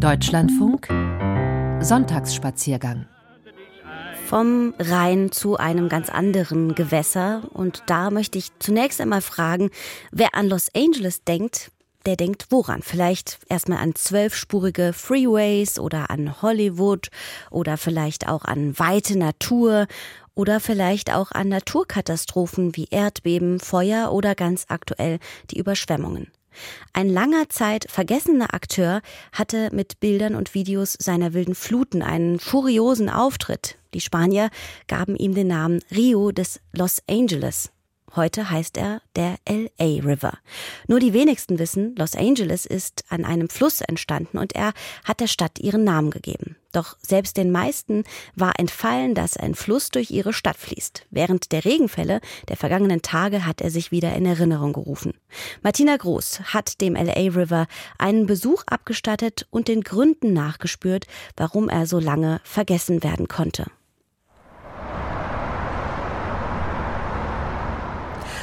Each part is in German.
Deutschlandfunk Sonntagsspaziergang vom Rhein zu einem ganz anderen Gewässer. Und da möchte ich zunächst einmal fragen, wer an Los Angeles denkt, der denkt woran? Vielleicht erstmal an zwölfspurige Freeways oder an Hollywood oder vielleicht auch an weite Natur oder vielleicht auch an Naturkatastrophen wie Erdbeben, Feuer oder ganz aktuell die Überschwemmungen. Ein langer Zeit vergessener Akteur hatte mit Bildern und Videos seiner wilden Fluten einen furiosen Auftritt. Die Spanier gaben ihm den Namen Rio des Los Angeles. Heute heißt er der LA River. Nur die wenigsten wissen, Los Angeles ist an einem Fluss entstanden und er hat der Stadt ihren Namen gegeben. Doch selbst den meisten war entfallen, dass ein Fluss durch ihre Stadt fließt. Während der Regenfälle der vergangenen Tage hat er sich wieder in Erinnerung gerufen. Martina Groß hat dem LA River einen Besuch abgestattet und den Gründen nachgespürt, warum er so lange vergessen werden konnte.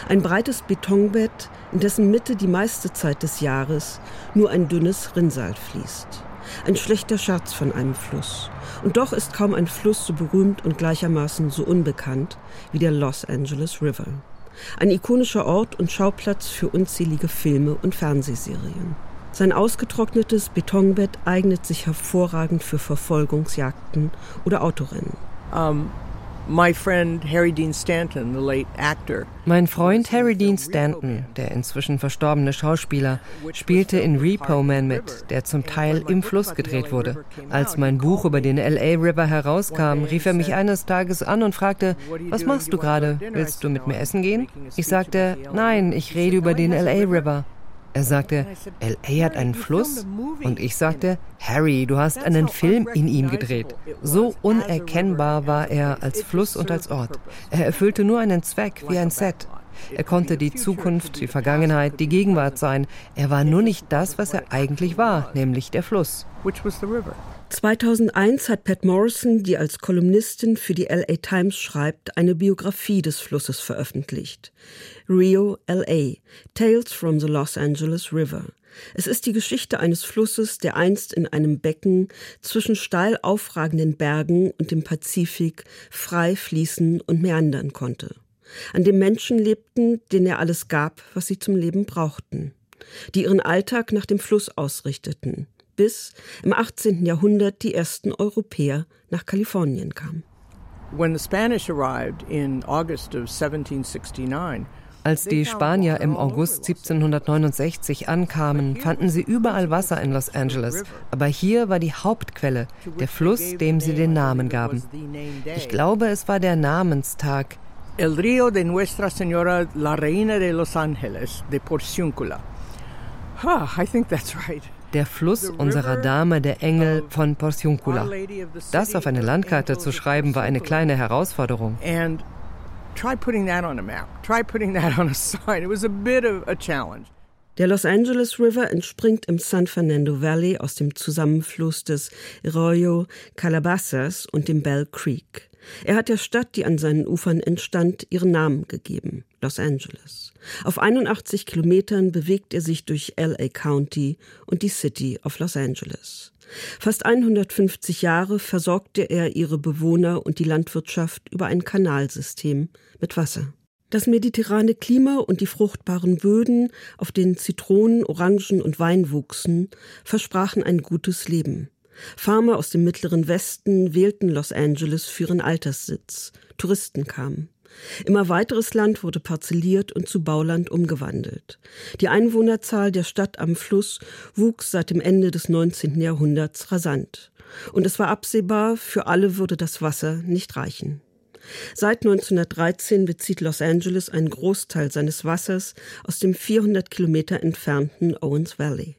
Ein breites Betonbett, in dessen Mitte die meiste Zeit des Jahres nur ein dünnes Rinnsal fließt. Ein schlechter Scherz von einem Fluss. Und doch ist kaum ein Fluss so berühmt und gleichermaßen so unbekannt wie der Los Angeles River. Ein ikonischer Ort und Schauplatz für unzählige Filme und Fernsehserien. Sein ausgetrocknetes Betonbett eignet sich hervorragend für Verfolgungsjagden oder Autorennen. Um, mein Freund Harry Dean Stanton, der inzwischen verstorbene Schauspieler, spielte in Repo Man mit, der zum Teil im Fluss gedreht wurde. Als mein Buch über den LA River herauskam, rief er mich eines Tages an und fragte, was machst du gerade? Willst du mit mir essen gehen? Ich sagte, nein, ich rede über den LA River. Er sagte, LA hat einen Fluss? Und ich sagte, Harry, du hast einen Film in ihm gedreht. So unerkennbar war er als Fluss und als Ort. Er erfüllte nur einen Zweck wie ein Set. Er konnte die Zukunft, die Vergangenheit, die Gegenwart sein. Er war nur nicht das, was er eigentlich war, nämlich der Fluss. 2001 hat Pat Morrison, die als Kolumnistin für die LA Times schreibt, eine Biografie des Flusses veröffentlicht. Rio, LA, Tales from the Los Angeles River. Es ist die Geschichte eines Flusses, der einst in einem Becken zwischen steil aufragenden Bergen und dem Pazifik frei fließen und meandern konnte. An dem Menschen lebten, denen er alles gab, was sie zum Leben brauchten, die ihren Alltag nach dem Fluss ausrichteten, bis im 18. Jahrhundert die ersten Europäer nach Kalifornien kamen. Als die Spanier im August 1769 ankamen, fanden sie überall Wasser in Los Angeles. Aber hier war die Hauptquelle, der Fluss, dem sie den Namen gaben. Ich glaube, es war der Namenstag. El río de Nuestra Señora la Reina de Los Angeles, de Porciúncula. Ah, I think that's right der Fluss unserer Dame der Engel von Porciuncula. Das auf eine Landkarte zu schreiben, war eine kleine Herausforderung. Der Los Angeles River entspringt im San Fernando Valley aus dem Zusammenfluss des Arroyo Calabasas und dem Bell Creek. Er hat der Stadt, die an seinen Ufern entstand, ihren Namen gegeben, Los Angeles. Auf 81 Kilometern bewegt er sich durch LA County und die City of Los Angeles. Fast 150 Jahre versorgte er ihre Bewohner und die Landwirtschaft über ein Kanalsystem mit Wasser. Das mediterrane Klima und die fruchtbaren Böden, auf denen Zitronen, Orangen und Wein wuchsen, versprachen ein gutes Leben. Farmer aus dem mittleren Westen wählten Los Angeles für ihren Alterssitz. Touristen kamen. Immer weiteres Land wurde parzelliert und zu Bauland umgewandelt. Die Einwohnerzahl der Stadt am Fluss wuchs seit dem Ende des 19. Jahrhunderts rasant. Und es war absehbar, für alle würde das Wasser nicht reichen. Seit 1913 bezieht Los Angeles einen Großteil seines Wassers aus dem 400 Kilometer entfernten Owens Valley.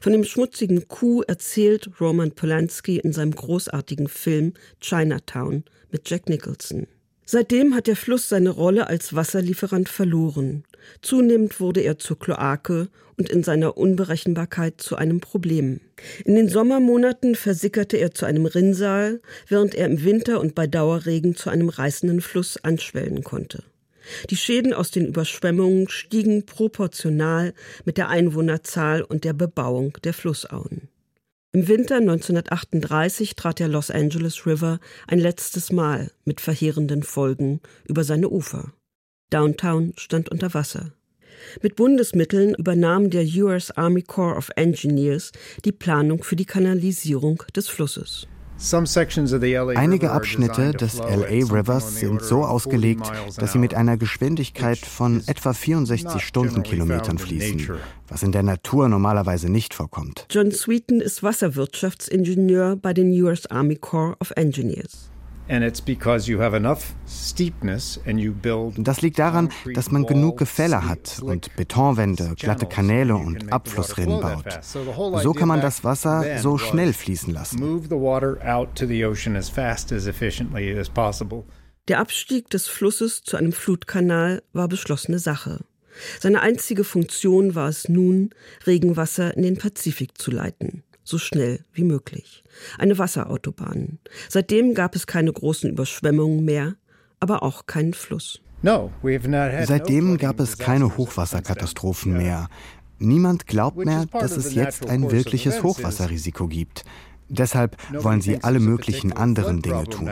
Von dem schmutzigen Kuh erzählt Roman Polanski in seinem großartigen Film Chinatown mit Jack Nicholson. Seitdem hat der Fluss seine Rolle als Wasserlieferant verloren. Zunehmend wurde er zur Kloake und in seiner Unberechenbarkeit zu einem Problem. In den Sommermonaten versickerte er zu einem Rinnsal, während er im Winter und bei Dauerregen zu einem reißenden Fluss anschwellen konnte. Die Schäden aus den Überschwemmungen stiegen proportional mit der Einwohnerzahl und der Bebauung der Flussauen. Im Winter 1938 trat der Los Angeles River ein letztes Mal mit verheerenden Folgen über seine Ufer. Downtown stand unter Wasser. Mit Bundesmitteln übernahm der US Army Corps of Engineers die Planung für die Kanalisierung des Flusses. Einige Abschnitte des LA Rivers sind so ausgelegt, dass sie mit einer Geschwindigkeit von etwa 64 Stundenkilometern fließen, was in der Natur normalerweise nicht vorkommt. John Sweeten ist Wasserwirtschaftsingenieur bei den US Army Corps of Engineers. Das liegt daran, dass man genug Gefälle hat und Betonwände, glatte Kanäle und Abflussrinnen baut. So kann man das Wasser so schnell fließen lassen. Der Abstieg des Flusses zu einem Flutkanal war beschlossene Sache. Seine einzige Funktion war es nun, Regenwasser in den Pazifik zu leiten so schnell wie möglich. Eine Wasserautobahn. Seitdem gab es keine großen Überschwemmungen mehr, aber auch keinen Fluss. Seitdem gab es keine Hochwasserkatastrophen mehr. Niemand glaubt mehr, dass es jetzt ein wirkliches Hochwasserrisiko gibt. Deshalb wollen sie alle möglichen anderen Dinge tun.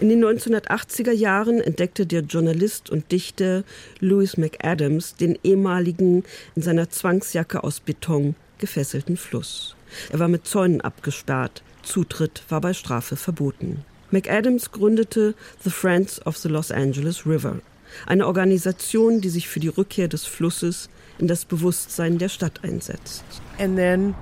In den 1980er Jahren entdeckte der Journalist und Dichter Louis McAdams den ehemaligen, in seiner Zwangsjacke aus Beton gefesselten Fluss. Er war mit Zäunen abgesperrt, Zutritt war bei Strafe verboten. McAdams gründete The Friends of the Los Angeles River, eine Organisation, die sich für die Rückkehr des Flusses in das Bewusstsein der Stadt einsetzt. And then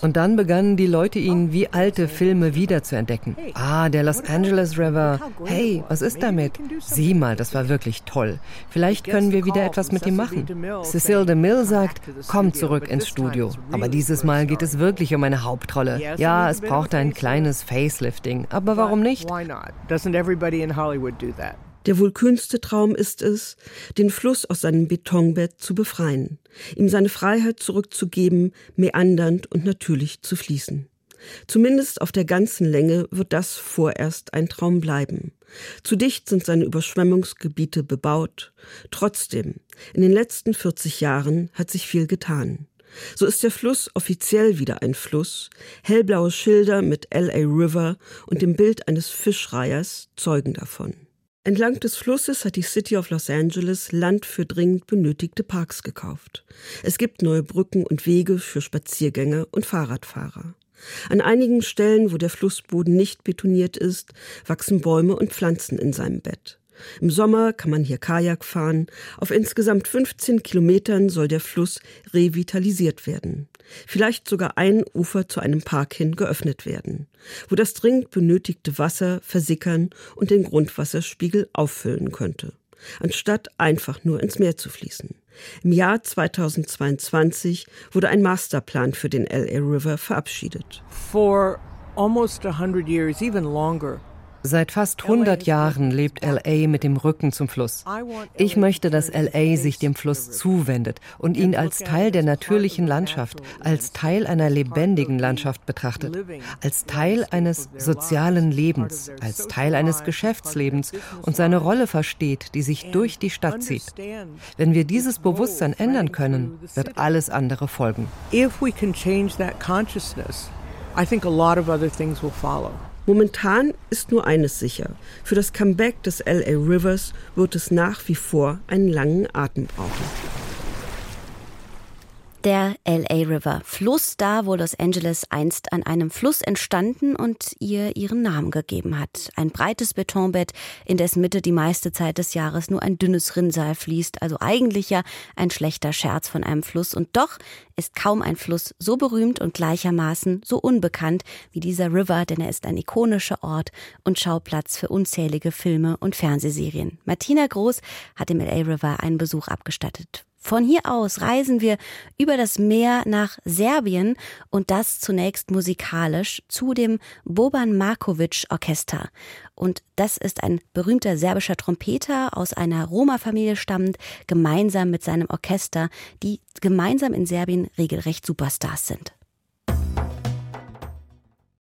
und dann begannen die Leute ihn wie alte Filme wiederzuentdecken. Ah, der Los Angeles River. Hey, was ist damit? Sieh mal, das war wirklich toll. Vielleicht können wir wieder etwas mit ihm machen. Cecile DeMille sagt, komm zurück ins Studio. Aber dieses Mal geht es wirklich um eine Hauptrolle. Ja, es braucht ein kleines Facelifting. Aber warum nicht? Doesn't everybody in Hollywood do that? Der wohl kühnste Traum ist es, den Fluss aus seinem Betonbett zu befreien, ihm seine Freiheit zurückzugeben, meandernd und natürlich zu fließen. Zumindest auf der ganzen Länge wird das vorerst ein Traum bleiben. Zu dicht sind seine Überschwemmungsgebiete bebaut. Trotzdem, in den letzten 40 Jahren hat sich viel getan. So ist der Fluss offiziell wieder ein Fluss. Hellblaue Schilder mit LA River und dem Bild eines Fischreihers zeugen davon. Entlang des Flusses hat die City of Los Angeles Land für dringend benötigte Parks gekauft. Es gibt neue Brücken und Wege für Spaziergänger und Fahrradfahrer. An einigen Stellen, wo der Flussboden nicht betoniert ist, wachsen Bäume und Pflanzen in seinem Bett. Im Sommer kann man hier Kajak fahren. Auf insgesamt 15 Kilometern soll der Fluss revitalisiert werden vielleicht sogar ein Ufer zu einem Park hin geöffnet werden, wo das dringend benötigte Wasser versickern und den Grundwasserspiegel auffüllen könnte, anstatt einfach nur ins Meer zu fließen. Im Jahr 2022 wurde ein Masterplan für den LA River verabschiedet. For almost 100 years, even longer, Seit fast 100 Jahren lebt LA mit dem Rücken zum Fluss. Ich möchte, dass LA sich dem Fluss zuwendet und ihn als Teil der natürlichen Landschaft, als Teil einer lebendigen Landschaft betrachtet, als Teil eines sozialen Lebens, als Teil eines Geschäftslebens und seine Rolle versteht, die sich durch die Stadt zieht. Wenn wir dieses Bewusstsein ändern können, wird alles andere folgen. If we can change that consciousness, I think a lot of other things will follow. Momentan ist nur eines sicher. Für das Comeback des LA Rivers wird es nach wie vor einen langen Atem brauchen der LA River, Fluss da, wo Los Angeles einst an einem Fluss entstanden und ihr ihren Namen gegeben hat. Ein breites Betonbett, in dessen Mitte die meiste Zeit des Jahres nur ein dünnes Rinnsal fließt, also eigentlich ja ein schlechter Scherz von einem Fluss. Und doch ist kaum ein Fluss so berühmt und gleichermaßen so unbekannt wie dieser River, denn er ist ein ikonischer Ort und Schauplatz für unzählige Filme und Fernsehserien. Martina Groß hat dem LA River einen Besuch abgestattet. Von hier aus reisen wir über das Meer nach Serbien und das zunächst musikalisch zu dem Boban Markovic Orchester. Und das ist ein berühmter serbischer Trompeter aus einer Roma-Familie stammend, gemeinsam mit seinem Orchester, die gemeinsam in Serbien regelrecht Superstars sind.